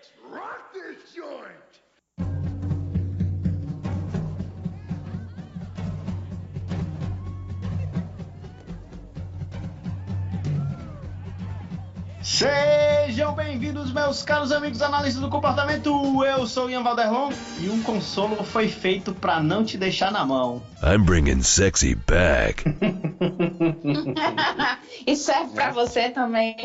Let's rock this joint! Sejam bem-vindos, meus caros amigos analistas do comportamento. Eu sou o Ian Valderlon e um consolo foi feito pra não te deixar na mão. I'm bringing sexy back. e serve pra você também.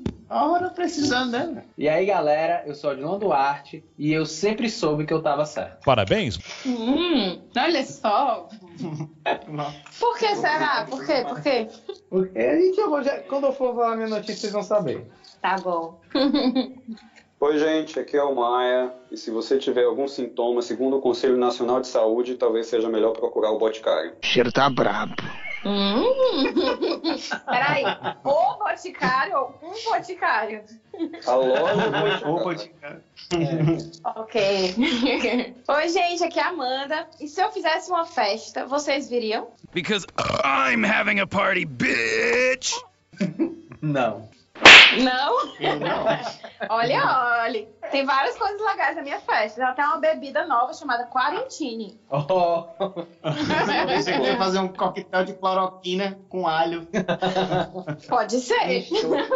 Ora, precisando, né? E aí, galera, eu sou o Adilon Duarte e eu sempre soube que eu tava certo. Parabéns. Hum, olha só. Por que será? Por quê? Por quê? Porque a gente, eu vou já- quando eu for falar minha notícia, vocês vão saber. Tá bom. Oi, gente, aqui é o Maia. E se você tiver algum sintoma, segundo o Conselho Nacional de Saúde, talvez seja melhor procurar o Boticário. Cheiro tá brabo. Hum. Peraí, o boticário ou um boticário? A loja Ô, Boticário. Boticário. Ok. Oi, gente, aqui é a Amanda. E se eu fizesse uma festa, vocês viriam? Because I'm having a party, bitch. Não. Não? Não. Olha, olha. Tem várias coisas legais na minha festa. Tem até uma bebida nova chamada Quarantine. Oh, Eu pensei que você ia fazer um coquetel de cloroquina com alho. Pode ser.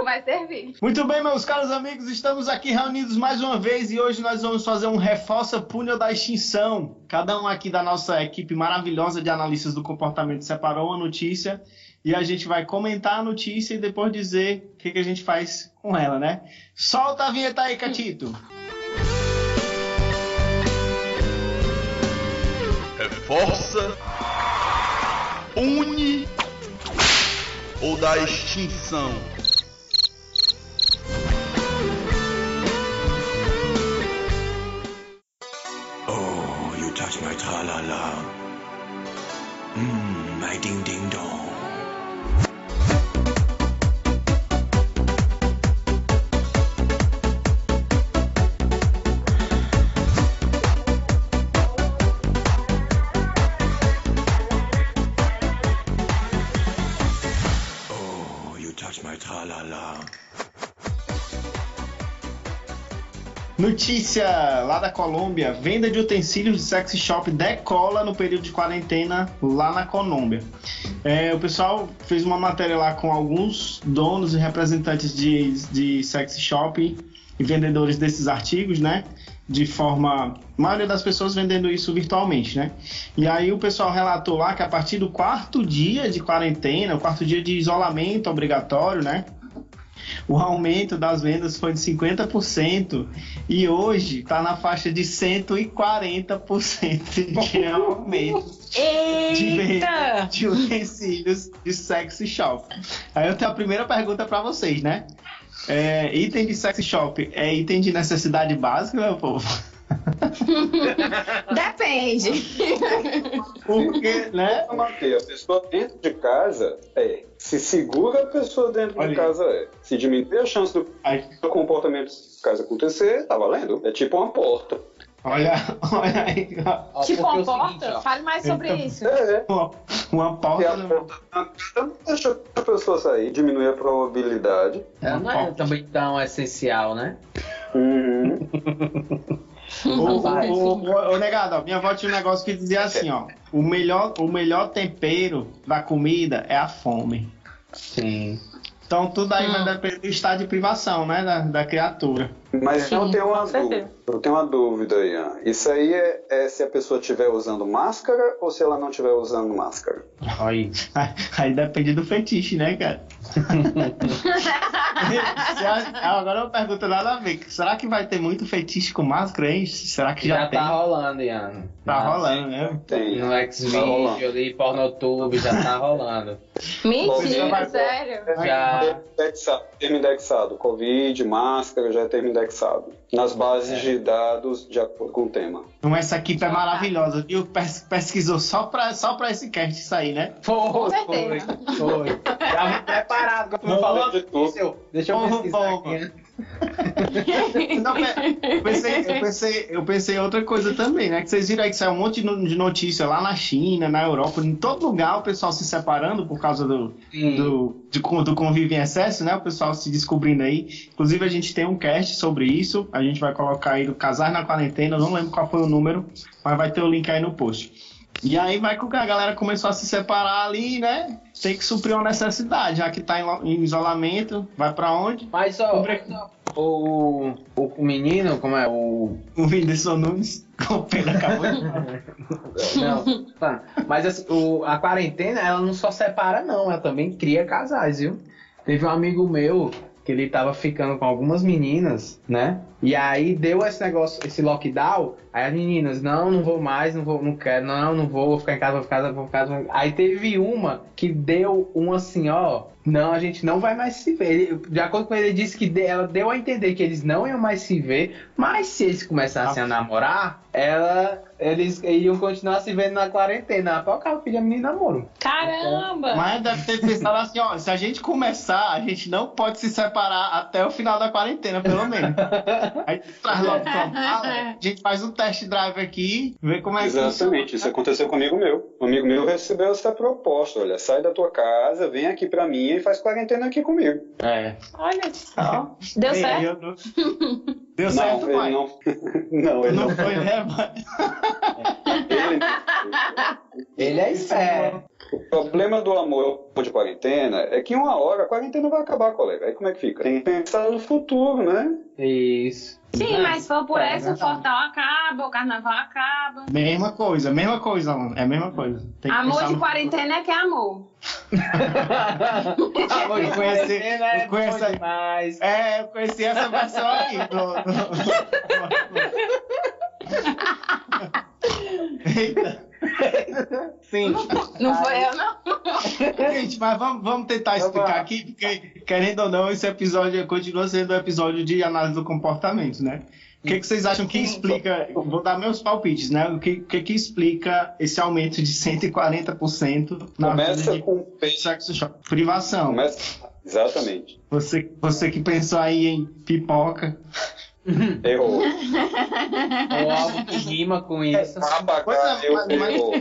Vai servir. Muito bem, meus caros amigos, estamos aqui reunidos mais uma vez e hoje nós vamos fazer um reforça punho da extinção. Cada um aqui da nossa equipe maravilhosa de analistas do comportamento separou uma notícia e a gente vai comentar a notícia e depois dizer o que, que a gente faz com ela, né? Solta a vinheta aí, Catito. Reforça, une ou da extinção. Oh, you touch my tra-la-la. Mmm, my ding-ding-dong. Touch my tra-la-la. Notícia lá da Colômbia: venda de utensílios de sex shop decola no período de quarentena lá na Colômbia. É, o pessoal fez uma matéria lá com alguns donos e representantes de, de sex shop e vendedores desses artigos, né? De forma. A maioria das pessoas vendendo isso virtualmente, né? E aí o pessoal relatou lá que a partir do quarto dia de quarentena, o quarto dia de isolamento obrigatório, né? O aumento das vendas foi de 50% e hoje está na faixa de 140% de aumento de venda de utensílios de sex shop. Aí eu tenho a primeira pergunta para vocês, né? É, item de sex shop é item de necessidade básica, meu povo? Depende. Porque, né? Manter a pessoa dentro de casa, é. Se segura a pessoa dentro Olha de aí. casa, é. Se diminuir a chance do Aí, comportamento de casa acontecer, tá valendo. É tipo uma porta. olha, olha aí, tipo é uma seguinte, porta? ó. Fale mais sobre isso. É. uma, uma porta. tá não deixa a pessoa sair, diminui a probabilidade. Ela não é também tão essencial, né? Uhum. Ô, negado, ó, minha avó tinha um negócio que dizia assim, ó. O melhor, o melhor tempero da comida é a fome. Sim. Então tudo aí Hum. vai depender do estado de privação, né? Da, da criatura. Mas Sim, eu tenho uma com certeza. dúvida. Eu tenho uma dúvida, Ian. Isso aí é, é se a pessoa estiver usando máscara ou se ela não estiver usando máscara? Aí. Aí, depende do fetiche, né, cara? Se a- Agora eu pergunto nada a ver. Será que vai ter muito fetiche com máscara, hein? Será que já, Já tem? tá rolando, Ian. Tá rolando, né? Tem. No Tá. Xvideo ali, Pornotube, já tá rolando. Mentira, vai- sério. Já. Indexado, termo indexado. Covid, máscara, já é termo indexado. Nas bases de dados de acordo com o tema. Então essa equipe é maravilhosa, viu? Pes- Pesquisou só pra, só pra esse cast sair, né? Foi, foi, foi. Já preparado. Notícia, eu- Deixa eu pesquisar aqui. né? Não, pe- eu, pensei, eu, pensei, eu pensei outra coisa também, né? Que vocês viram aí que saiu um monte de no- de notícia lá na China, na Europa, em todo lugar o pessoal se separando por causa do, Sim. do, de do convívio em excesso, né? O pessoal se descobrindo aí. Inclusive, a gente tem um cast sobre isso. A gente vai colocar aí do Casar na Quarentena. Não lembro qual foi o número, mas vai ter o link aí no post. E aí vai que a galera começou a se separar ali, né? Tem que suprir uma necessidade, já que tá em, isolamento. Vai pra onde? Mas, ó, o, o, o menino, como é? O. O Whindersson Nunes, com o Pedro acabou de Não, tá. Mas assim, o, a quarentena, ela não só separa, não. Ela também cria casais, viu? Teve um amigo meu que ele tava ficando com algumas meninas, né? E aí deu esse negócio, esse lockdown. Aí as meninas, não, não vou mais, não vou, não quero, não, não vou, vou ficar em casa, vou ficar em casa, vou ficar em casa. Aí teve uma que deu um assim, ó. Não, a gente não vai mais se ver. Ele- de acordo com ele, ele disse que de- ela deu a entender que eles não iam mais se ver, mas se eles começassem a namorar, ela, eles iriam continuar se vendo na quarentena. Pra o cara pedir a menina namoro. Caramba! Mas deve ter pensado assim, ó, se a gente começar, a gente não pode se separar até o final da quarentena, pelo menos. Aí traz logo a gente faz um test drive aqui, vê como é que Exatamente, isso aconteceu com um amigo meu. Um amigo meu recebeu essa proposta: olha, sai da tua casa, vem aqui pra mim e faz quarentena aqui comigo. É. Olha só. Deu Ei, certo? não- Deu certo, não, ele pai. não. não, ele Não não. foi, né, pai? Ele Ele é esperto. O problema do amor de quarentena é que uma hora a quarentena vai acabar, colega. Aí como é que fica? Tem que pensar no futuro, né? Isso. Sim, mas se for por É, essa, o. Fortal acaba, o Carnaval acaba. Mesma coisa, mesma coisa, mano. É a mesma coisa. Tem que Amor de quarentena é que é amor. De Eu conheci- é eu conheci- demais. É, eu conheci essa versão aí. Do, do... Eita. Sim. Não foi eu, não. Gente, mas vamos, vamos tentar explicar aqui, porque, querendo ou não, esse episódio continua sendo um episódio de análise do comportamento, né? O que, que vocês acham que explica? Vou dar meus palpites, né? O que, que, que explica esse aumento de 140% na Começa de com sexo shop? Privação. Começa... Exatamente. Você, você que pensou aí em pipoca. Errou. Ou algo que rima com isso. Papagaio Pois é, mas- errou.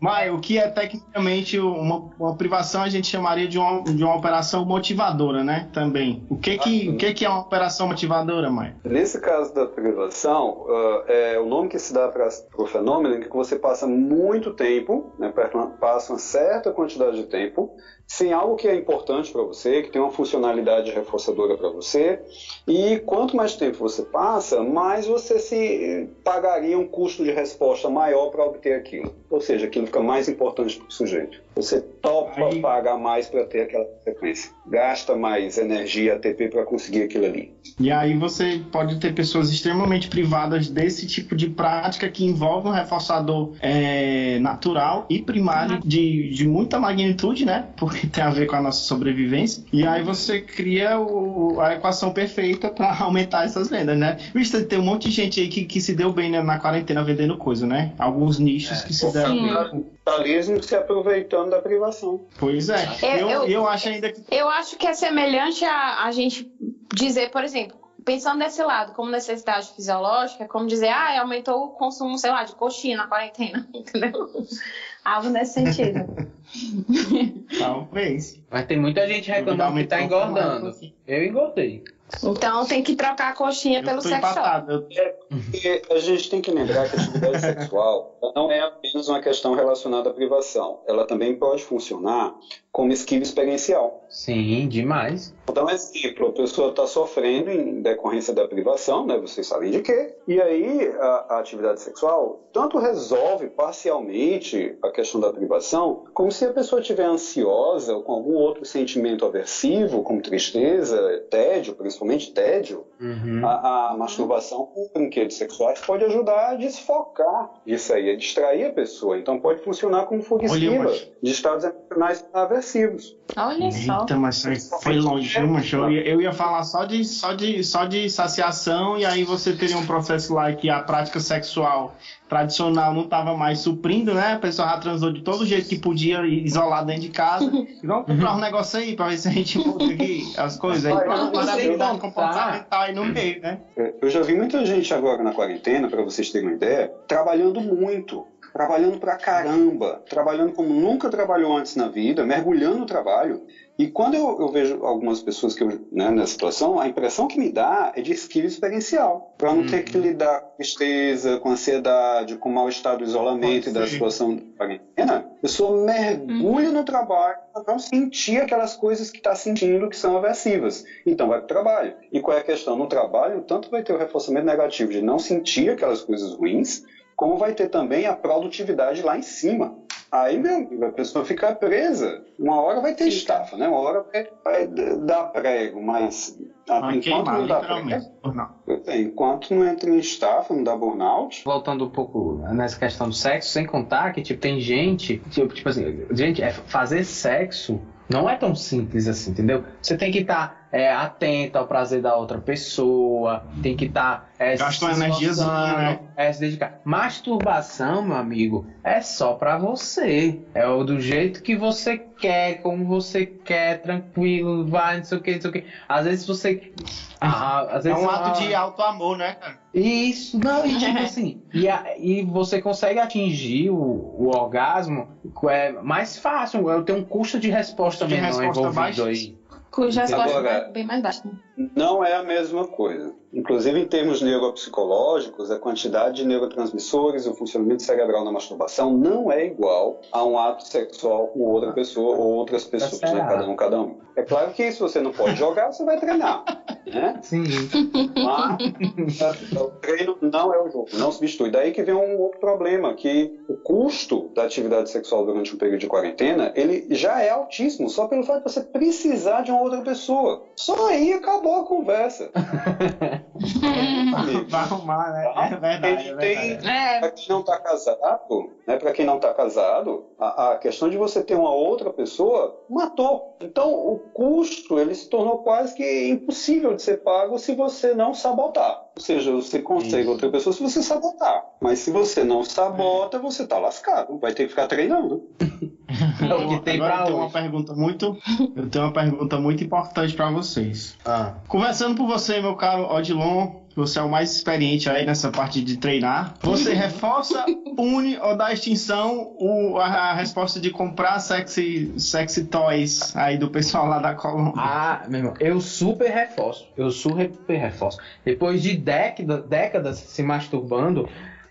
Mas o que é tecnicamente uma, uma privação a gente chamaria de uma, de uma operação motivadora, né? Também. O que que, o que, que é uma operação motivadora, Maia? Nesse caso da privação, ah, é o nome que se dá para o fenômeno em que você passa muito tempo, né, passa uma certa quantidade de tempo, sem algo que é importante para você, que tem uma funcionalidade reforçadora para você, e quanto mais tempo você passa, mais você se pagaria um custo de resposta maior para obter aquilo. Ou seja, aquilo fica mais importante para o sujeito. Você topa Aí- pagar mais para ter aquela sequência. Gasta mais energia ATP para conseguir aquilo ali. E aí você pode ter pessoas extremamente privadas desse tipo de prática que envolve um reforçador é, natural e primário de, de muita magnitude, né? Porque tem a ver com a nossa sobrevivência. E aí você cria o- a equação perfeita para aumentar essas vendas, né? Visto tem um monte de gente aí que, que se deu bem né, na quarentena vendendo coisa, né? Alguns nichos que se deram bem. capitalismo se aproveitando da privação. Pois é. Eu- Eu, eu- eu acho ainda que Eu acho que é semelhante a, a gente dizer, por exemplo, pensando desse lado, como necessidade fisiológica, como dizer, ah, aumentou o consumo, sei lá, de coxinha na quarentena, entendeu? Algo nesse sentido. talvez. Mas tem muita gente reclamando que tá engordando. formato. Eu engordei. Então tem que trocar a coxinha Eu pelo tô sex shop. empatado. Eu- Porque a gente tem que lembrar que a atividade sexual não é apenas uma questão relacionada à privação. Ela também pode funcionar como esquiva experiencial. Sim, demais. Vou dar um exemplo. A pessoa está sofrendo em decorrência da privação, né? Vocês sabem de quê? E aí a, a atividade sexual tanto resolve parcialmente a questão da privação, como se a pessoa estiver ansiosa ou com algum outro sentimento aversivo, como tristeza, tédio, principalmente tédio, Uhum. A, a masturbação com brinquedos sexuais pode ajudar a desfocar isso aí, a distrair a pessoa. Então pode funcionar como fuga Olha, esquiva mas- de estados emocionais aversivos. Olha só. Eita, mas foi longe, macho? Eu ia, eu ia falar só de, só, de, só de saciação e aí você teria um processo lá que a prática sexual tradicional não estava mais suprindo, né? A pessoa já transou de todo jeito que podia, isolado dentro de casa. E vamos comprar um negócio aí pra ver se a gente muda aqui as coisas aí. Para não, a sem habilidade contar. comportamental no meio, né? Eu já vi muita gente agora na quarentena, para vocês terem uma ideia, trabalhando muito. Trabalhando pra caramba, trabalhando como nunca trabalhou antes na vida, mergulhando no trabalho. E quando eu, eu vejo algumas pessoas que eu, né, nessa situação, a impressão que me dá é de esquiva experiencial. Para não ter que lidar com tristeza, com ansiedade, com o mal-estar do isolamento e da situação de quarentena, a pessoa mergulha no trabalho para não sentir aquelas coisas que está sentindo que são aversivas. Então vai para o trabalho. E qual é a questão? No trabalho, tanto vai ter o reforçamento negativo de não sentir aquelas coisas ruins, como vai ter também a produtividade lá em cima. Aí, meu amigo, a pessoa fica presa. Uma hora vai ter estafa, né? Uma hora vai, dar prego, mas enquanto queimar, não dá literalmente. Não. prego, é, enquanto não entra em estafa, não dá burnout, Voltando um pouco nessa questão do sexo, sem contar que tipo, tem gente, tipo, tipo assim, gente, é, fazer sexo não é tão simples assim, entendeu? Você tem que estar atento ao prazer da outra pessoa, tem que estar. é, Gasta uma se energiazinha, né? É, se dedicar. Masturbação, meu amigo, é só pra você. É o do jeito que você quer, como você quer, tranquilo, vai, não sei o que, não sei o que. Às vezes você. Ah, às É vezes um uma- ato de alto amor, né, cara? isso, não, e tipo assim, e, a- e você consegue atingir o, o orgasmo é mais fácil, eu tenho um custo de resposta De menor resposta envolvido aí. Cuja Agora- é bem mais baixa. né? não é a mesma coisa. Inclusive, em termos neuropsicológicos, a quantidade de neurotransmissores e o funcionamento cerebral na masturbação não é igual a um ato sexual com outra pessoa ou outras pessoas, né? cada um, cada um. É claro que se você não pode jogar, você vai treinar, né? Sim. Mas o treino não é o jogo, não substitui. Daí que vem um outro problema, que o custo da atividade sexual durante um período de quarentena, ele já é altíssimo, só pelo fato de você precisar de uma outra pessoa. Só aí acabou a conversa. Vai arrumar, né? Tá? É verdade, é Ele tem- verdade. É, Para quem não está casado, né, para quem não está casado, a, a questão de você ter uma outra pessoa matou. Então o custo ele se tornou quase que impossível de ser pago se você não sabotar. Ou seja, você consegue Isso. outra pessoa se você sabotar. Mas se você não sabota, você está lascado. Vai ter que ficar treinando. É o que tem Agora pra eu tenho uma pergunta muito, eu tenho uma pergunta muito importante para vocês. Ah, Começando por você, meu caro Odilon, você é o mais experiente aí nessa parte de treinar. Você reforça, une ou dá extinção o, a, a resposta de comprar sexy, sexy toys aí do pessoal lá da Colômbia? Ah, meu irmão, eu super reforço. Eu super reforço. Depois de década, décadas se masturbando,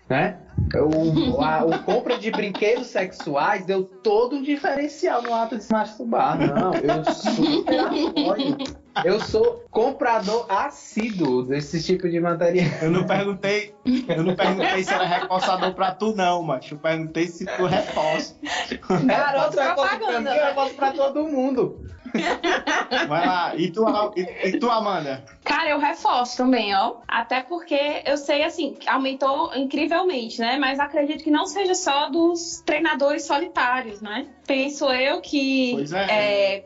né? O, a, o compra de brinquedos sexuais deu todo um diferencial no ato de se masturbar. Não, eu super apoio. Eu sou comprador assíduo desse tipo de material. Eu não perguntei, eu não perguntei se era reforçador pra tu não, mas eu perguntei se tu reforça. Garoto Eu reforço pra propaganda, mim? Eu reforço pra todo mundo. Vai lá, e tu, e, e tu Amanda? Cara, eu reforço também, ó. Até porque eu sei, assim, aumentou incrivelmente, né? Mas acredito que não seja só dos treinadores solitários, né? Penso eu que. Pois é, é,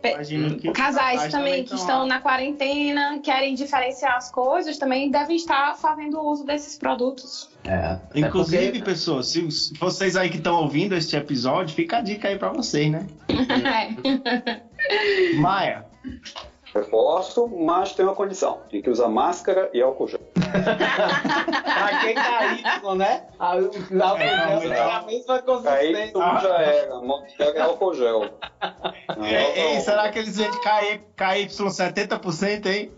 que Casais também que tão estão lá. na quarentena, querem diferenciar as coisas, também devem estar fazendo uso desses produtos. É, Inclusive, pessoas, se vocês aí que estão ouvindo este episódio, fica a dica aí pra vocês, né? Maia, Reforço, mas tem uma condição. Tem que usar máscara e álcool gel. Pra quem tá né? A, a, É, tem a mesma Aí consistência. tudo já era. Máscara e álcool gel. Não, ei, ei, será que eles vendem KY, KY 70%, hein?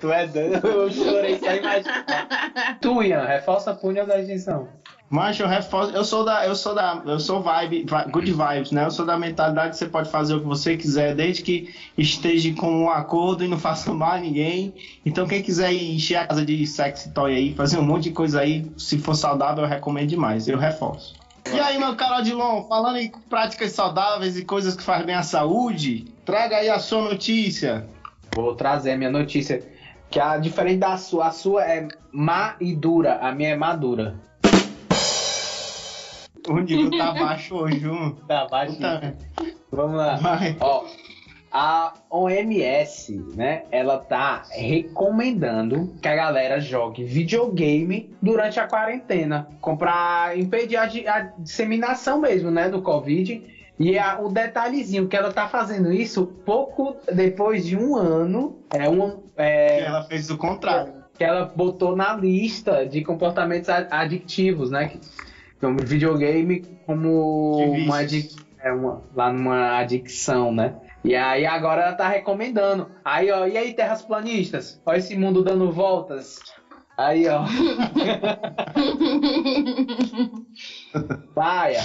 Tu é doido? Eu chorei só imaginar. Tu, Ian, reforça a punha da extinção. Mas eu reforço, eu sou da, eu sou da, eu sou vibe, vi- good vibes, né? Eu sou da mentalidade que você pode fazer o que você quiser, desde que esteja com um acordo e não faça mal a ninguém. Então quem quiser encher a casa de sexy toy aí, fazer um monte de coisa aí, se for saudável, eu recomendo demais, eu reforço. E aí, meu caro Adilon, falando em práticas saudáveis e coisas que fazem bem à saúde, traga aí a sua notícia. Vou trazer a minha notícia. Que a diferente da sua, a sua é má e dura, a minha é madura. O nível tá baixo hoje, viu? Tá, baixo. Puta, Vamos lá. Vai. Ó, a OMS, né, ela tá recomendando que a galera jogue videogame durante a quarentena, para impedir a, a disseminação mesmo, né, do Covid. E a- o detalhezinho que ela tá fazendo isso pouco depois de um ano, é um, é, Ela fez o contrário. que ela botou na lista de comportamentos adictivos, né? Como videogame como uma, adic- é uma lá numa adicção, né? E aí agora ela tá recomendando. Aí, ó, e aí, terras planistas? Ó, esse mundo dando voltas. Aí, ó. Paia.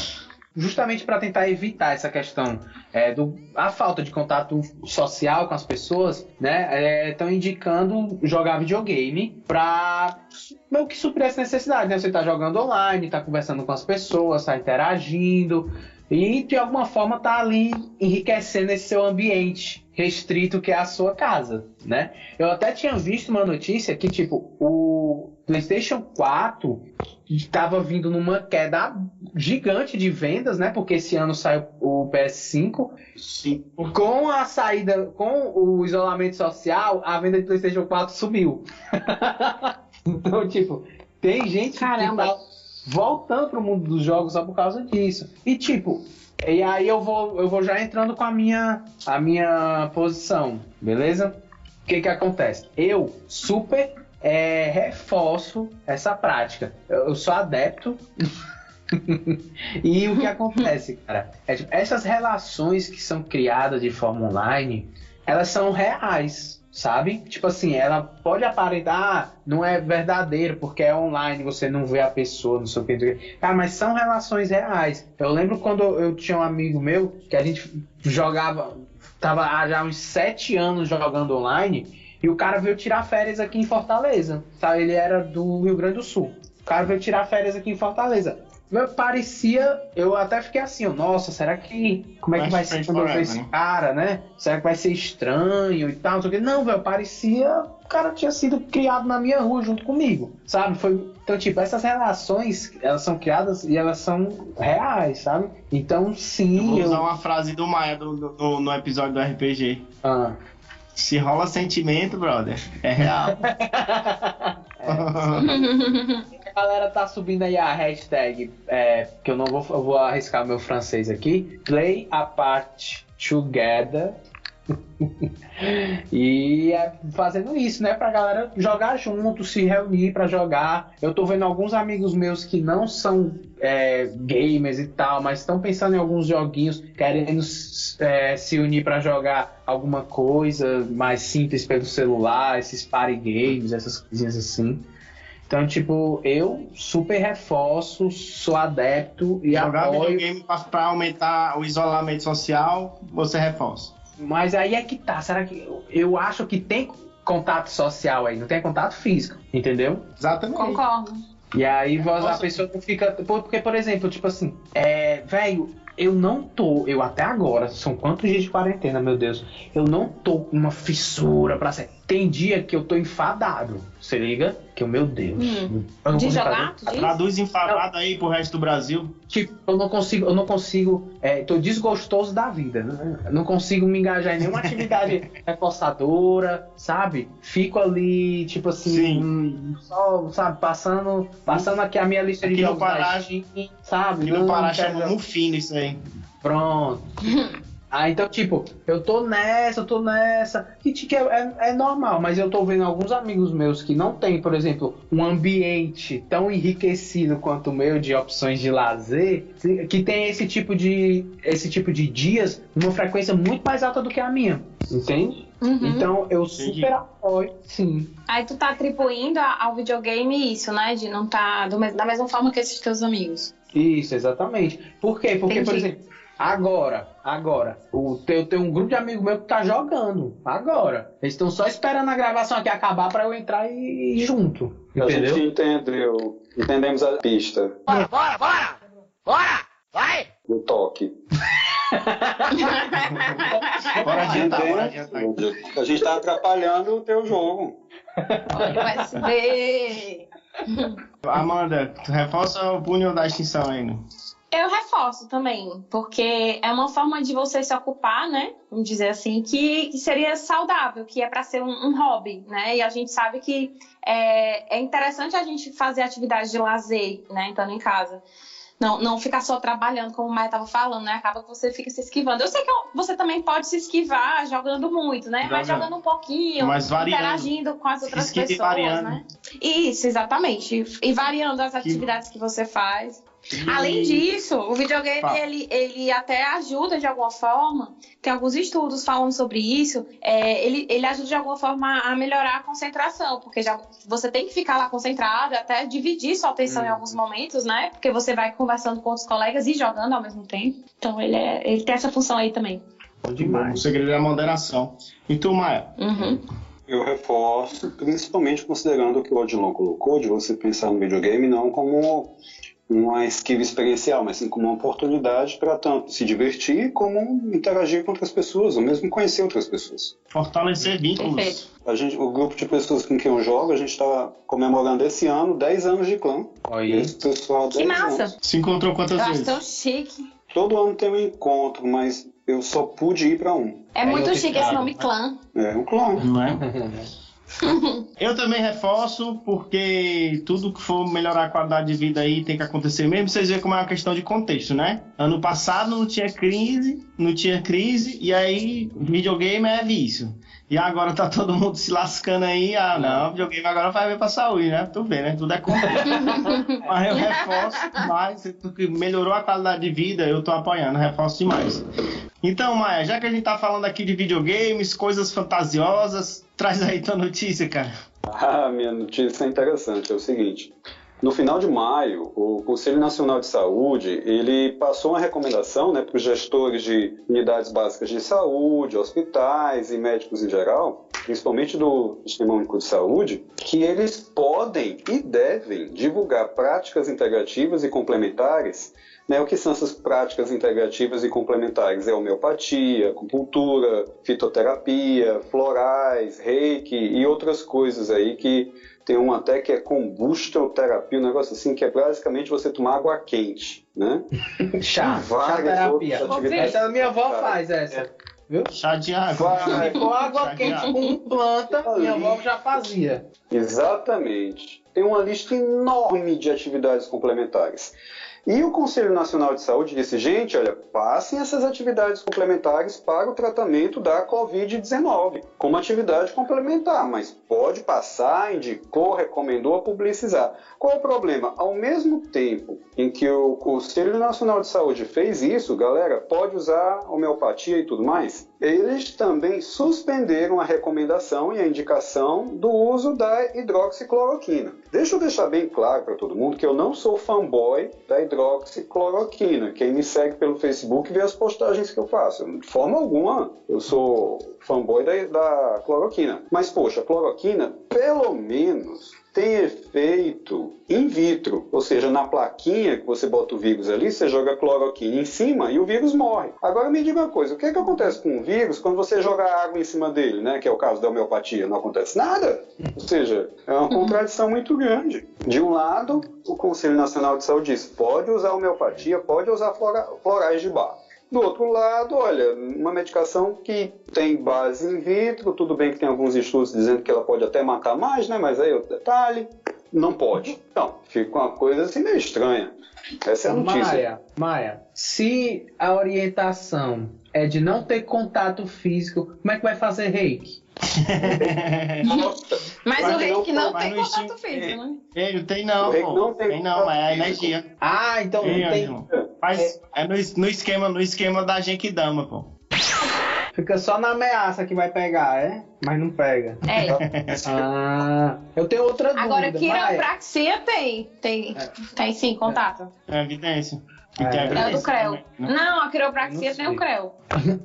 Justamente para tentar evitar essa questão é, do a falta de contato social com as pessoas, né? Estão indicando jogar videogame para meio que suprir essa necessidade, né? Você tá jogando online, tá conversando com as pessoas, tá interagindo e de alguma forma tá ali enriquecendo esse seu ambiente restrito que é a sua casa, né? Eu até tinha visto uma notícia que tipo o PlayStation 4 estava vindo numa queda gigante de vendas, né? Porque esse ano saiu o PS5 Sim. com a saída, com o isolamento social, a venda de PlayStation 4 subiu. então, tipo, tem gente Caramba. que tá voltando pro mundo dos jogos só por causa disso. E tipo, e aí eu vou, eu vou já entrando com a minha, a minha posição, beleza? O que que acontece? Eu super é, reforço essa prática. Eu, eu sou adepto. e o que acontece, cara? É, tipo, essas relações que são criadas de forma online, elas são reais, sabe? Tipo assim, ela pode aparentar, não é verdadeiro, porque é online, você não vê a pessoa, não sei o que. não sei o que. Cara, mas são relações reais. Eu lembro quando eu tinha um amigo meu que a gente jogava, tava há já uns sete anos jogando online, e o cara veio tirar férias aqui em Fortaleza, sabe? Ele era do Rio Grande do Sul. O cara veio tirar férias aqui em Fortaleza. Meu, parecia, eu até fiquei assim, nossa, será que, como é que vai ser quando eu ver esse né? cara, né? Será que vai ser estranho e tal, não sei o quê. Não, velho, parecia, o cara tinha sido criado na minha rua junto comigo, sabe? Foi, então, tipo, essas relações, elas são criadas e elas são reais, sabe? Então, Eu sim, vou eu... usar uma frase do Maia do- do- no, no episódio do RPG. Ah. Se rola sentimento, brother, é real. A galera tá subindo aí a hashtag, é, que eu não vou, eu vou arriscar meu francês aqui. Play apart together. e é fazendo isso, né? Pra galera jogar junto, se reunir pra jogar. Eu tô vendo alguns amigos meus que não são é, gamers e tal, mas estão pensando em alguns joguinhos, querendo é, se unir pra jogar alguma coisa mais simples pelo celular, esses party games, essas coisinhas assim. Então, tipo, eu super reforço, sou adepto e Jogar apoio. videogame pra, pra aumentar o isolamento social, você reforça. Mas aí é que tá. Será que. Eu, acho que tem contato social aí, não tem contato físico, entendeu? Exatamente. Concordo. E aí você- a Nossa. pessoa não fica. Porque, por exemplo, tipo assim, é. Velho, eu não tô. Eu até agora, são quantos dias de quarentena, meu Deus? Eu não tô com uma fissura pra ser. Tem dia que eu tô enfadado. Você liga? Que o meu Deus. Hum. De jogar? Traduz enfadado aí pro resto do Brasil. Tipo, eu não consigo, eu não consigo, é, tô desgostoso da vida, né? Eu não consigo me engajar em nenhuma atividade reforçadora, sabe? Fico ali, tipo assim, Sim. hum, só, sabe, passando, passando aqui a minha lista de Aqui no jogos da Pará- Steam, sabe? No Não Pará quero chama mufino isso aí. Pronto. Ah, então, tipo, eu tô nessa, eu tô nessa. E tipo, é, é normal, mas eu tô vendo alguns amigos meus que não têm, por exemplo, um ambiente tão enriquecido quanto o meu de opções de lazer, que tem esse tipo de, esse tipo de dias numa frequência muito mais alta do que a minha. Entende? Uhum. Então eu Entendi. super apoio, sim. Aí tu tá atribuindo ao videogame isso, né? De não tá do da mesma forma que esses teus amigos. Isso, exatamente. Por quê? Porque, por Entendi. exemplo, agora, agora, o teu, tem um grupo de amigos meu que tá jogando. Agora. Eles estão só esperando a gravação aqui acabar pra eu entrar e ir junto. A Entendeu? gente entendeu. Entendemos a pista. Bora, bora, bora! Bora! Vai! O toque. Bora adiantar, bora adiantar. A gente tá atrapalhando o teu jogo. Olha o USB. Amanda, tu reforça o punho da extinção aí. Né? Eu reforço também, porque é uma forma de você se ocupar, né? Vamos dizer assim, que, que seria saudável, que é para ser um, um hobby, né? E a gente sabe que é, é interessante a gente fazer atividades de lazer, né? Estando em casa. Não, não ficar só trabalhando, como o Maia estava falando, né? Acaba que você fica se esquivando. Eu sei que você também pode se esquivar jogando muito, né? Mas Jogando. um pouquinho, Mas variando. interagindo com as outras esquiva e pessoas, variando. né? Isso, exatamente. E variando as atividades que você faz. Além disso, o videogame Fala. ele, ele até ajuda de alguma forma. Tem alguns estudos falando sobre isso. é, ele, ele ajuda de alguma forma a melhorar a concentração, porque já você tem que ficar lá concentrado, até dividir sua atenção em alguns momentos, né? Porque você vai conversando com outros colegas e jogando ao mesmo tempo. Então ele, é, ele tem essa função aí também. Bom O demais. segredo é a moderação. E tu, Maia? Uhum. Eu reforço, principalmente considerando que o Odilon colocou, de você pensar no videogame não como uma esquiva experiencial, mas sim como uma oportunidade para tanto se divertir como interagir com outras pessoas, ou mesmo conhecer outras pessoas. Fortalecer vínculos. Perfeito. A gente, o grupo de pessoas com quem eu jogo, a gente está comemorando esse ano 10 anos de clã. Aí. Esse pessoal, Que 10 massa! anos. Se encontrou quantas Eu acho vezes? tão chique. Todo ano tem um encontro, mas eu só pude ir para um. É muito chique esse nome clã. É um clã. Não é? Eu também reforço, porque tudo que for melhorar a qualidade de vida aí tem que acontecer mesmo. Vocês veem como é uma questão de contexto, né? Ano passado não tinha crise, não tinha crise, e aí videogame é vício. E agora tá todo mundo se lascando aí. Ah, não, videogame agora vai ver pra saúde, né? Tu vê, né? Tudo é contexto. Mas eu reforço mais, porque melhorou a qualidade de vida, eu tô apoiando, reforço demais. Então, Maia, já que a gente tá falando aqui de videogames, coisas fantasiosas, traz aí tua notícia, cara. Ah, minha notícia é interessante, é o seguinte. No final de maio, o Conselho Nacional de Saúde, ele passou uma recomendação né, para os gestores de unidades básicas de saúde, hospitais e médicos em geral, principalmente do Sistema Único de Saúde, que eles podem e devem divulgar práticas integrativas e complementares né, o que são essas práticas integrativas e complementares? É homeopatia, acupuntura, fitoterapia, florais, reiki e outras coisas aí que tem um até que é combustoterapia, um negócio assim que é basicamente você tomar água quente, né? Chá. Chá terapia. outras atividades. Essa minha avó Cara, faz essa. Viu? Chá de água. Se for água Chá de quente água. com planta, minha avó já fazia. Exatamente. Tem uma lista enorme de atividades complementares. E o Conselho Nacional de Saúde disse, gente, olha, passem essas atividades complementares para o tratamento da Covid-19, como atividade complementar, mas pode passar, indicou, recomendou publicizar. Qual é o problema? Ao mesmo tempo em que o Conselho Nacional de Saúde fez isso, galera, pode usar homeopatia e tudo mais, eles também suspenderam a recomendação e a indicação do uso da hidroxicloroquina. Deixa eu deixar bem claro para todo mundo que eu não sou fanboy da hidroxicloroquina. Quem me segue pelo Facebook vê as postagens que eu faço. De forma alguma eu sou fanboy da, da cloroquina. Mas, poxa, a cloroquina, pelo menos, tem efeito in vitro, ou seja, na plaquinha que você bota o vírus ali, você joga cloroquina em cima e o vírus morre. Agora me diga uma coisa, o que, é que acontece com o vírus quando você joga água em cima dele, né? Que é o caso da homeopatia, não acontece nada. Ou seja, é uma contradição muito grande. De um lado, o Conselho Nacional de Saúde diz, pode usar homeopatia, pode usar flora- florais de bar. Do outro lado, olha, uma medicação que tem base in vitro, tudo bem que tem alguns estudos dizendo que ela pode até matar mais, né? Mas aí é outro detalhe, não pode. Então, fica uma coisa assim meio estranha. Essa é a notícia. Maia, Maia, se a orientação é de não ter contato físico, como é que vai fazer reiki? Mas, Mas o não reiki não mas tem contato físico, né? Não tem não, O pô. não tem tem não, mas é físico. energia. Ah, então Tem, não tem. Mas é no, no esquema, no esquema da Genkidama, pô. Fica só na ameaça que vai pegar, é? Mas não pega. É. Ah, eu tenho outra dúvida. Agora, quiropraxia tem. Tem, tem sim, contato. É evidência. É. É, o do CREO. também, né? Não, a quiropraxia tem o. CREO.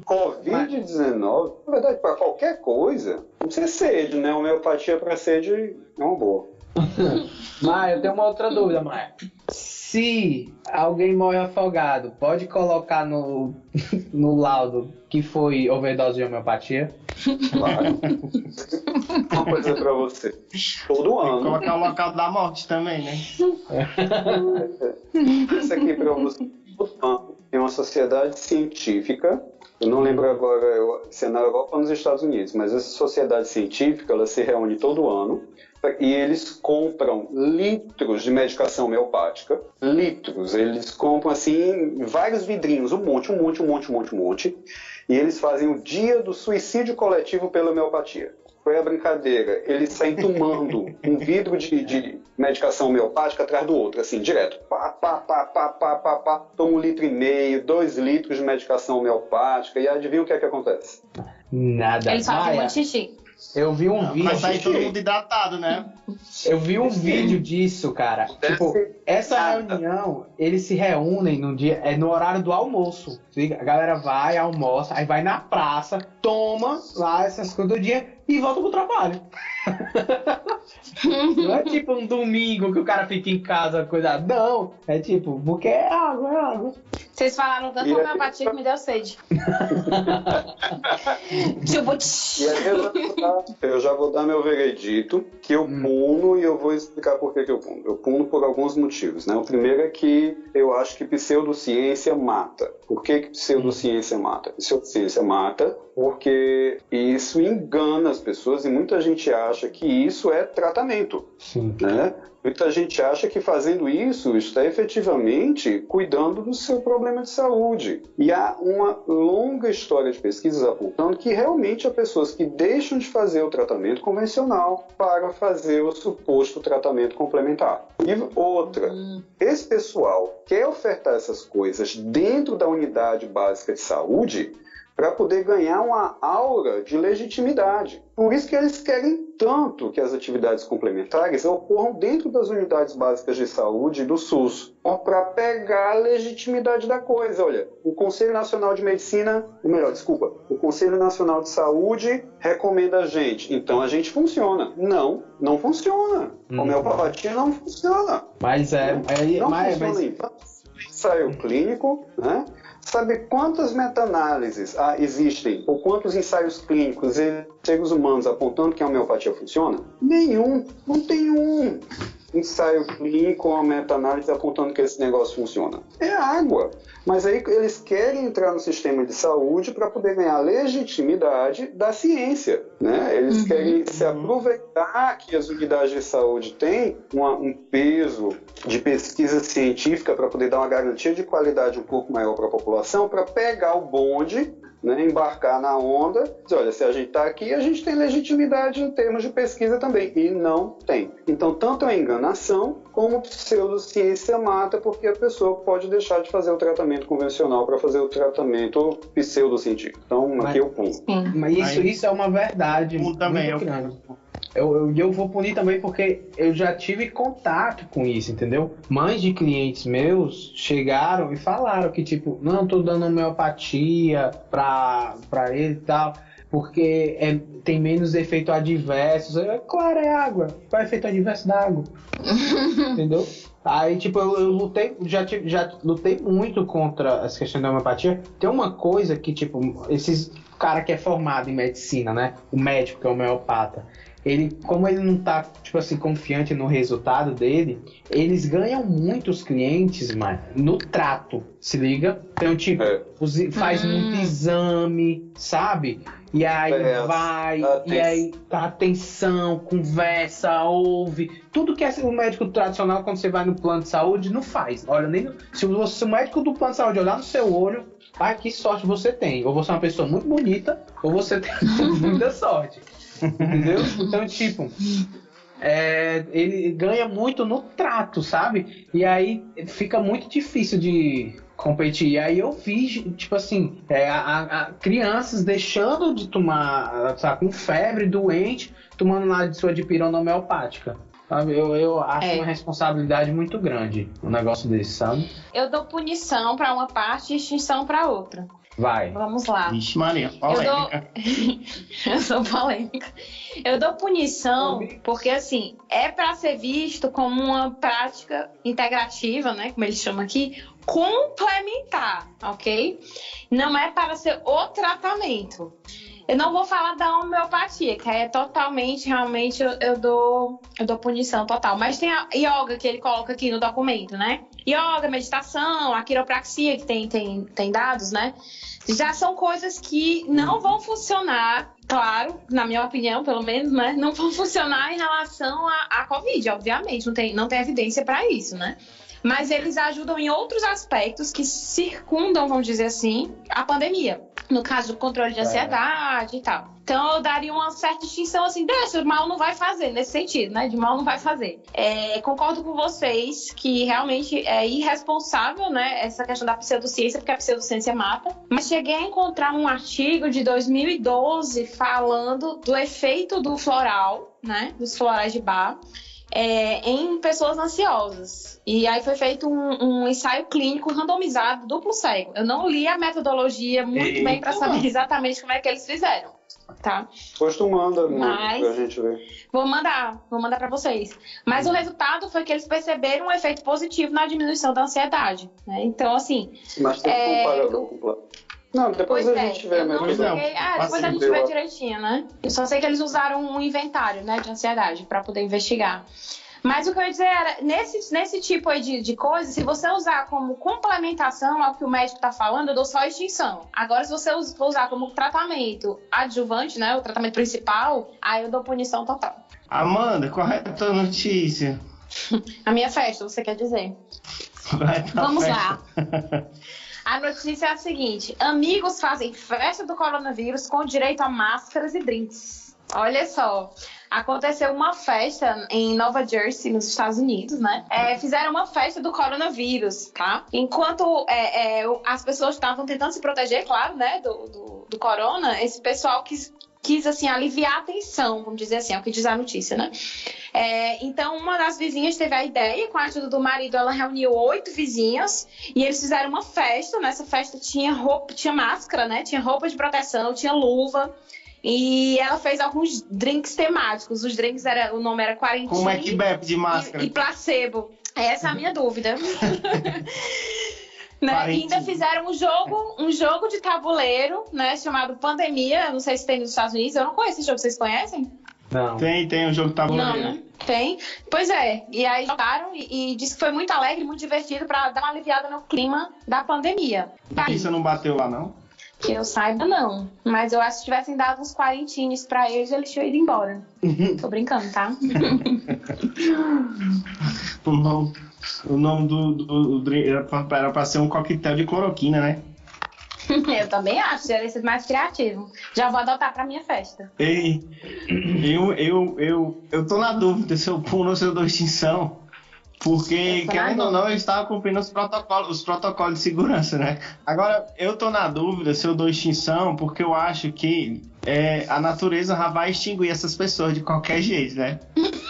Covid-19, na verdade, para qualquer coisa, não precisa ser sede, né? Homeopatia para sede é uma boa. Maia, eu tenho uma outra dúvida, Maia. Se Se alguém morre afogado, pode colocar no, no laudo que foi overdose de homeopatia? Claro. Uma coisa pra você. Todo ano, colocar o local da morte também, né? isso aqui pra você. Tem uma sociedade científica. Eu não lembro agora eu- se é na Europa ou nos Estados Unidos, mas essa sociedade científica ela se reúne todo ano e eles compram litros de medicação homeopática, litros. Eles compram assim vários vidrinhos, um monte, um monte, um monte, um monte, um monte, e eles fazem o dia do suicídio coletivo pela homeopatia. É a brincadeira? Eles saem tomando um vidro de, de medicação homeopática atrás do outro, assim, direto. Pá, pá, pá, pá, pá, pá, pá. Toma um litro e meio, dois litros de medicação homeopática, e adivinha o que é que acontece? Nada. Eles fazem muito xixi. Eu vi um vídeo. Mas aí todo mundo hidratado, né? Eu vi um vídeo disso, cara. Tipo, essa reunião, eles se reúnem no dia, é no horário do almoço. A galera vai, almoça, aí vai na praça, toma lá essas coisas do dia e volta pro trabalho. Não é tipo um domingo que o cara fica em casa, coisa. Não, é tipo, porque é água, é água. Vocês falaram tanto E aí- que me deu sede. tipo, E aí eu já, vou dar, eu já vou dar meu veredito, que eu puno e eu vou explicar por que, que eu puno. Eu puno por alguns motivos, né? O primeiro é que eu acho que pseudociência mata. Por que, que pseudociência mata? Pseudociência mata porque isso engana as pessoas e muita gente acha que isso é tratamento Sim. né? Muita gente acha que fazendo isso está efetivamente cuidando do seu problema de saúde. E há uma longa história de pesquisas apontando que realmente há pessoas que deixam de fazer o tratamento convencional para fazer o suposto tratamento complementar. E outra, esse pessoal quer ofertar essas coisas dentro da unidade básica de saúde para poder ganhar uma aura de legitimidade. Por isso que eles querem tanto que as atividades complementares ocorram dentro das unidades básicas de saúde do SUS, para pegar a legitimidade da coisa. Olha, o Conselho Nacional de Medicina, ou melhor, desculpa, o Conselho Nacional de Saúde recomenda a gente, então a gente funciona. Não, não funciona. Uhum. Homeopatia não funciona. Mas é. é Não mas, funciona mas- em ensaio clínico, né? Sabe quantas meta-análises ah, existem, ou quantos ensaios clínicos em seres humanos apontando que a homeopatia funciona? Nenhum, não tem um ensaio clínico ou meta-análise apontando que esse negócio funciona. É água. Mas aí eles querem entrar no sistema de saúde para poder ganhar legitimidade da ciência. Né? Eles querem se aproveitar que as unidades de saúde têm uma- um peso de pesquisa científica para poder dar uma garantia de qualidade um pouco maior para a população, para pegar o bonde né, embarcar na onda, dizer, olha, se a gente está aqui, a gente tem legitimidade em termos de pesquisa também. E não tem. Então, tanto a enganação como pseudociência mata, porque a pessoa pode deixar de fazer o tratamento convencional para fazer o tratamento pseudocientífico. Então, Mas- aqui eu pulo. sim. Mas isso, isso é uma verdade. Um também, muito eu- grande. Eu, eu, e eu vou punir também porque eu já tive contato com isso, entendeu? Mães de clientes meus chegaram e falaram que, tipo, não, tô dando homeopatia pra, pra ele e tal, porque é, tem menos efeito adverso. É claro, é água. Qual é o efeito adverso da água? entendeu? Aí, tipo, eu, eu lutei, já, já lutei muito contra essa questão da homeopatia. Tem uma coisa que, tipo, esses cara que é formado em medicina, né? O médico que é homeopata. Ele, como ele não tá, tipo assim, confiante no resultado dele, eles ganham muitos clientes, mano, no trato, se liga? Então, tipo, É. os- faz Hum. muito exame, sabe? E aí É, vai, aten- e aí dá atenção, conversa, ouve. Tudo que é o médico tradicional, quando você vai no plano de saúde, não faz. Olha, nem no- se, o, se o médico do plano de saúde olhar no seu olho, ah, que sorte você tem. Ou você é uma pessoa muito bonita, ou você tem muita sorte. Entendeu? Então, tipo, é, ele ganha muito no trato, sabe? E aí fica muito difícil de competir. E aí eu vi, tipo assim, é, a, a- crianças deixando de tomar, sabe, com febre, doente, tomando lá de sua dipirona homeopática. Sabe? Eu, eu acho É. uma responsabilidade muito grande um negócio desse, sabe? Eu dou punição pra uma parte e extinção pra outra. Vai. Vamos lá. Vixe, Maria, Eu polêmica. dou... eu sou polêmica. Eu dou punição porque, assim, é para ser visto como uma prática integrativa, né? Como eles chamam aqui, complementar, ok? Não é para ser o tratamento. Eu não vou falar da homeopatia, que é totalmente, realmente, eu, eu dou, eu dou punição total. Mas tem a yoga que ele coloca aqui no documento, né? Yoga, meditação, a quiropraxia, que tem, tem, tem dados, né? Já são coisas que não vão funcionar, claro, na minha opinião, pelo menos, né? Não vão funcionar em relação à, Covid, obviamente. Não tem, não tem evidência para isso, né? Mas eles ajudam em outros aspectos que circundam, vamos dizer assim, a pandemia. No caso do controle de ansiedade e tal. Então eu daria uma certa distinção assim, desse, o mal não vai fazer, nesse sentido, né? De mal não vai fazer. É, concordo com vocês que realmente é irresponsável, né? Essa questão da pseudociência, porque a pseudociência mata. Mas cheguei a encontrar um artigo de 2012 falando do efeito do floral, né? Dos florais de bar. É, em pessoas ansiosas. E aí foi feito um, um, ensaio clínico randomizado, duplo cego. Eu não li a metodologia muito Eita. bem para saber exatamente como é que eles fizeram, tá? Depois tu manda né, Mas- pra gente ver. Vou mandar, vou mandar para vocês. Mas o resultado foi que eles perceberam um efeito positivo na diminuição da ansiedade, né? Então, assim, Mas tem É, comparador completo. Não, depois Pois a é, gente vê não Pois é, metodologia. cheguei- ah, depois a gente vê direitinho, né? Eu só sei que eles usaram um inventário, né, de ansiedade para poder investigar. Mas o que eu ia dizer era, nesse, nesse tipo aí de, de coisa, se você usar como complementação ao que o médico tá falando, eu dou só extinção. Agora, se você usar como tratamento adjuvante, né, o tratamento principal, aí eu dou punição total. Amanda, qual é a tua notícia? A minha festa, você quer dizer? Vai pra Vamos festa. lá. A notícia é a seguinte: amigos fazem festa do coronavírus com direito a máscaras e drinks. Olha só. Aconteceu uma festa em Nova Jersey, nos Estados Unidos, né? É, fizeram uma festa do coronavírus, tá? Enquanto é, é, as pessoas estavam tentando se proteger, claro, né, do, do, do corona, esse pessoal quis, quis, assim, aliviar a tensão, vamos dizer assim, é o que diz a notícia, né? É, então, uma das vizinhas teve a ideia, com a ajuda do marido, ela reuniu oito vizinhas e eles fizeram uma festa. Nessa festa tinha roupa, tinha máscara, né? Tinha roupa de proteção, tinha luva. E ela fez alguns drinks temáticos. Os drinks era, o nome era quarentinha Como é que bebe de máscara? e, e placebo. Essa é a minha dúvida. Né? E ainda fizeram um jogo, um jogo de tabuleiro, né? Chamado Pandemia. Não sei se tem nos Estados Unidos. Eu não conheço esse jogo, vocês conhecem? Não. Tem, tem o jogo Não, tabuleiro. né? Tem. Pois é. E aí jogaram e, e disse que foi muito alegre, muito divertido pra dar uma aliviada no clima da pandemia. A pizza não bateu lá, não? Que eu saiba, não. Mas eu acho que se tivessem dado uns quarentines pra eles, eles tinham ido embora. Tô brincando, tá? Nome, o nome do, do, do era pra, era pra ser um coquetel de cloroquina, né? eu também acho, teria sido mais criativo. Já vou adotar pra minha festa. Ei, eu, eu, eu, eu tô na dúvida se eu pulo ou se eu dou extinção. Porque, querendo ou não, eu estava cumprindo os protocolos, os protocolos de segurança, né? Agora, eu tô na dúvida se eu dou extinção, porque eu acho que é, a natureza já vai extinguir essas pessoas de qualquer jeito, né?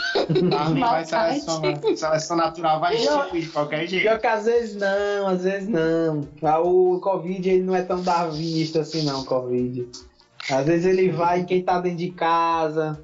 Darwin vai selecionar, seleção natural vai extinguir de qualquer jeito. Pior que às vezes não, às vezes não. Ah, O Covid ele não é tão darwinista assim não, Covid. Às vezes ele vai em quem tá dentro de casa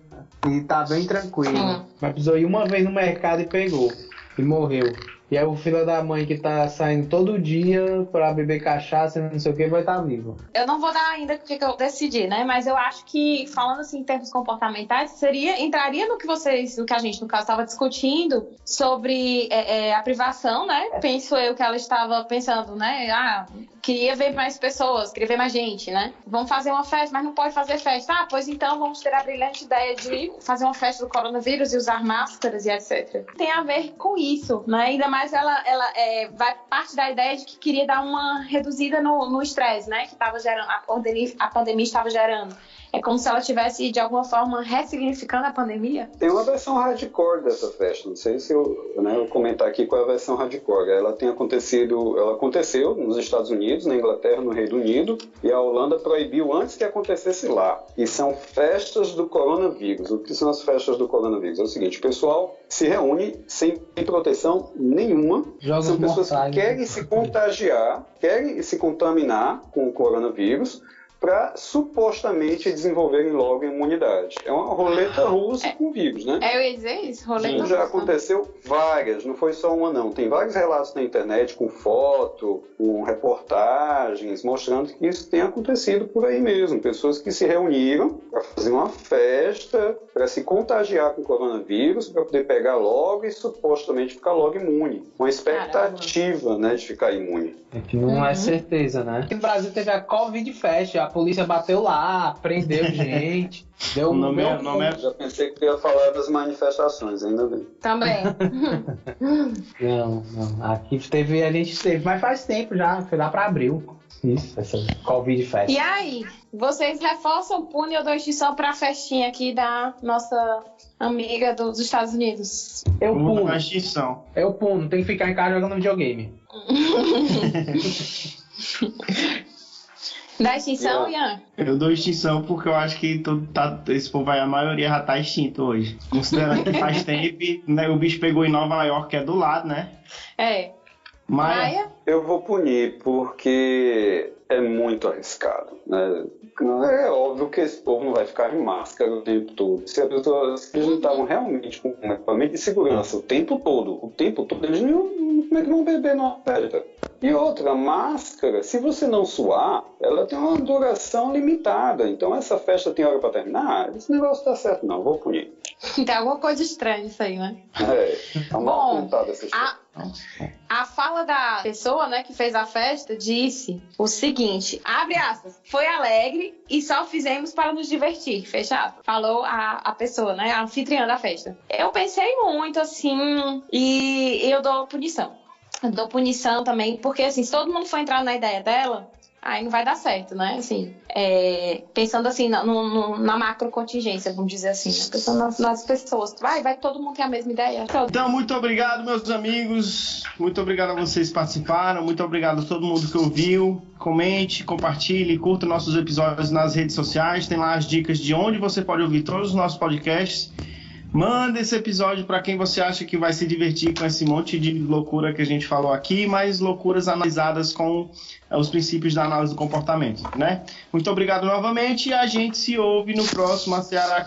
e tá bem tranquilo. Hum. Mas precisou ir uma vez no mercado e pegou. E morreu. E aí o filho da mãe que tá saindo todo dia pra beber cachaça e não sei o que vai estar tá vivo. Eu não vou dar ainda o que eu decidi, né? Mas eu acho que, falando assim em termos comportamentais, seria, entraria no que vocês, no que a gente, no caso, estava discutindo sobre é, é, a privação, né? Penso eu que ela estava pensando, né? Ah, queria ver mais pessoas, queria ver mais gente, né? Vamos fazer uma festa, mas não pode fazer festa. Ah, pois então vamos ter a brilhante ideia de fazer uma festa do coronavírus e usar máscaras e etc. Tem a ver com isso, né? Ainda mais ela, ela é, vai parte da ideia de que queria dar uma reduzida no estresse, né? Que estava gerando, a a pandemia estava gerando. É como se ela tivesse, de alguma forma, ressignificando a pandemia? Tem uma versão hardcore dessa festa. Não sei se eu, né, eu comentar aqui qual é a versão hardcore. Ela tem acontecido, ela aconteceu nos Estados Unidos, na Inglaterra, no Reino Unido, e a Holanda proibiu antes que acontecesse lá. E são festas do coronavírus. O que são as festas do coronavírus? É o seguinte, o pessoal se reúne sem proteção nenhuma. Jogos são pessoas mortais, que né? querem se contagiar, querem se contaminar com o coronavírus para supostamente desenvolverem logo a imunidade. É uma roleta russa com vírus, né? É, eu ia dizer isso, roleta Isso já russa. aconteceu várias, não foi só uma não. Tem vários relatos na internet com foto, com reportagens, mostrando que isso tem acontecido por aí mesmo. Pessoas que se reuniram para fazer uma festa, para se contagiar com o coronavírus, para poder pegar logo e supostamente ficar logo imune. Uma expectativa né, de ficar imune. É que não Uhum. é certeza, né? No Brasil teve a Covid Fest, a polícia bateu lá, prendeu gente, deu O nome é- deu- o nome é- Já pensei que ia falar das manifestações, ainda bem. Também. Não, não. Aqui teve, a gente teve, mas faz tempo já, foi lá pra abril. Isso, essa Covid Fest. E aí, vocês reforçam o punho ou dão extinção pra festinha aqui da nossa amiga dos Estados Unidos? Eu puno, eu puno, tem que ficar em casa jogando videogame. Da extinção, Yeah. Ian? Eu dou extinção porque eu acho que todo, tá, esse povo aí, a maioria já tá extinto hoje. Considerando que faz tempo, né, o bicho pegou em Nova York, que é do lado, né? É. Mas Maia? Eu vou punir porque é muito arriscado. Né? É óbvio que esse povo não vai ficar em máscara o tempo todo. Se, a pessoa, se eles não estavam realmente com um equipamento de segurança o tempo todo, o tempo todo, eles não, iam- como é que vão beber numa festa? E outra, máscara, se você não suar, ela tem uma duração limitada. Então essa festa tem hora para terminar? Esse negócio tá certo, não, vou punir. Tem alguma coisa estranha isso aí, né? É, tá mal contada essa história. A, a fala da pessoa, né, que fez a festa disse o seguinte, abre aspas, foi alegre e só fizemos para nos divertir, fecha aspas. Falou a, a pessoa, né, a anfitriã da festa. Eu pensei muito, assim, e eu dou punição. Dou punição também, porque, assim, se todo mundo for entrar na ideia dela, aí não vai dar certo, né, assim, é, pensando assim, na, no- na macro contingência, vamos dizer assim, né? pensando nas, nas pessoas, vai, vai todo mundo ter a mesma ideia? Então, muito obrigado, meus amigos. Muito obrigado a vocês que participaram. Muito obrigado a todo mundo que ouviu. Comente, compartilhe, curta nossos episódios nas redes sociais. Tem lá as dicas de onde você pode ouvir todos os nossos podcasts. Manda esse episódio para quem você acha que vai se divertir com esse monte de loucura que a gente falou aqui, mas loucuras analisadas com eh, os princípios da análise do comportamento, né? Muito obrigado novamente e a gente se ouve no próximo Ceará.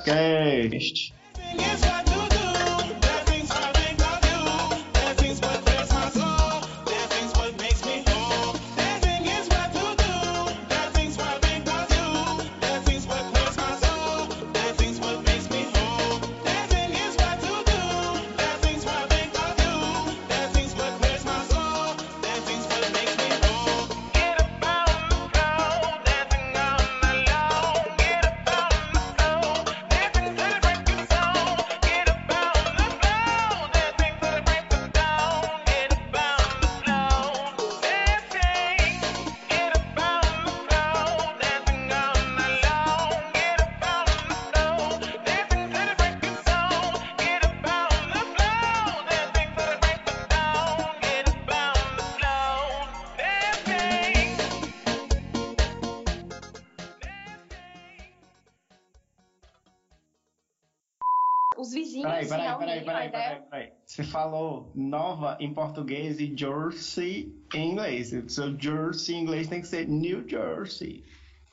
Falou nova em português e Jersey em inglês. O seu Jersey em inglês tem que ser New Jersey.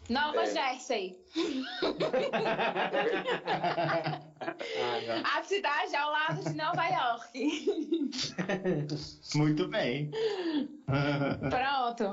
Nova É. Jersey. A cidade ao lado de Nova York. Muito bem. Pronto.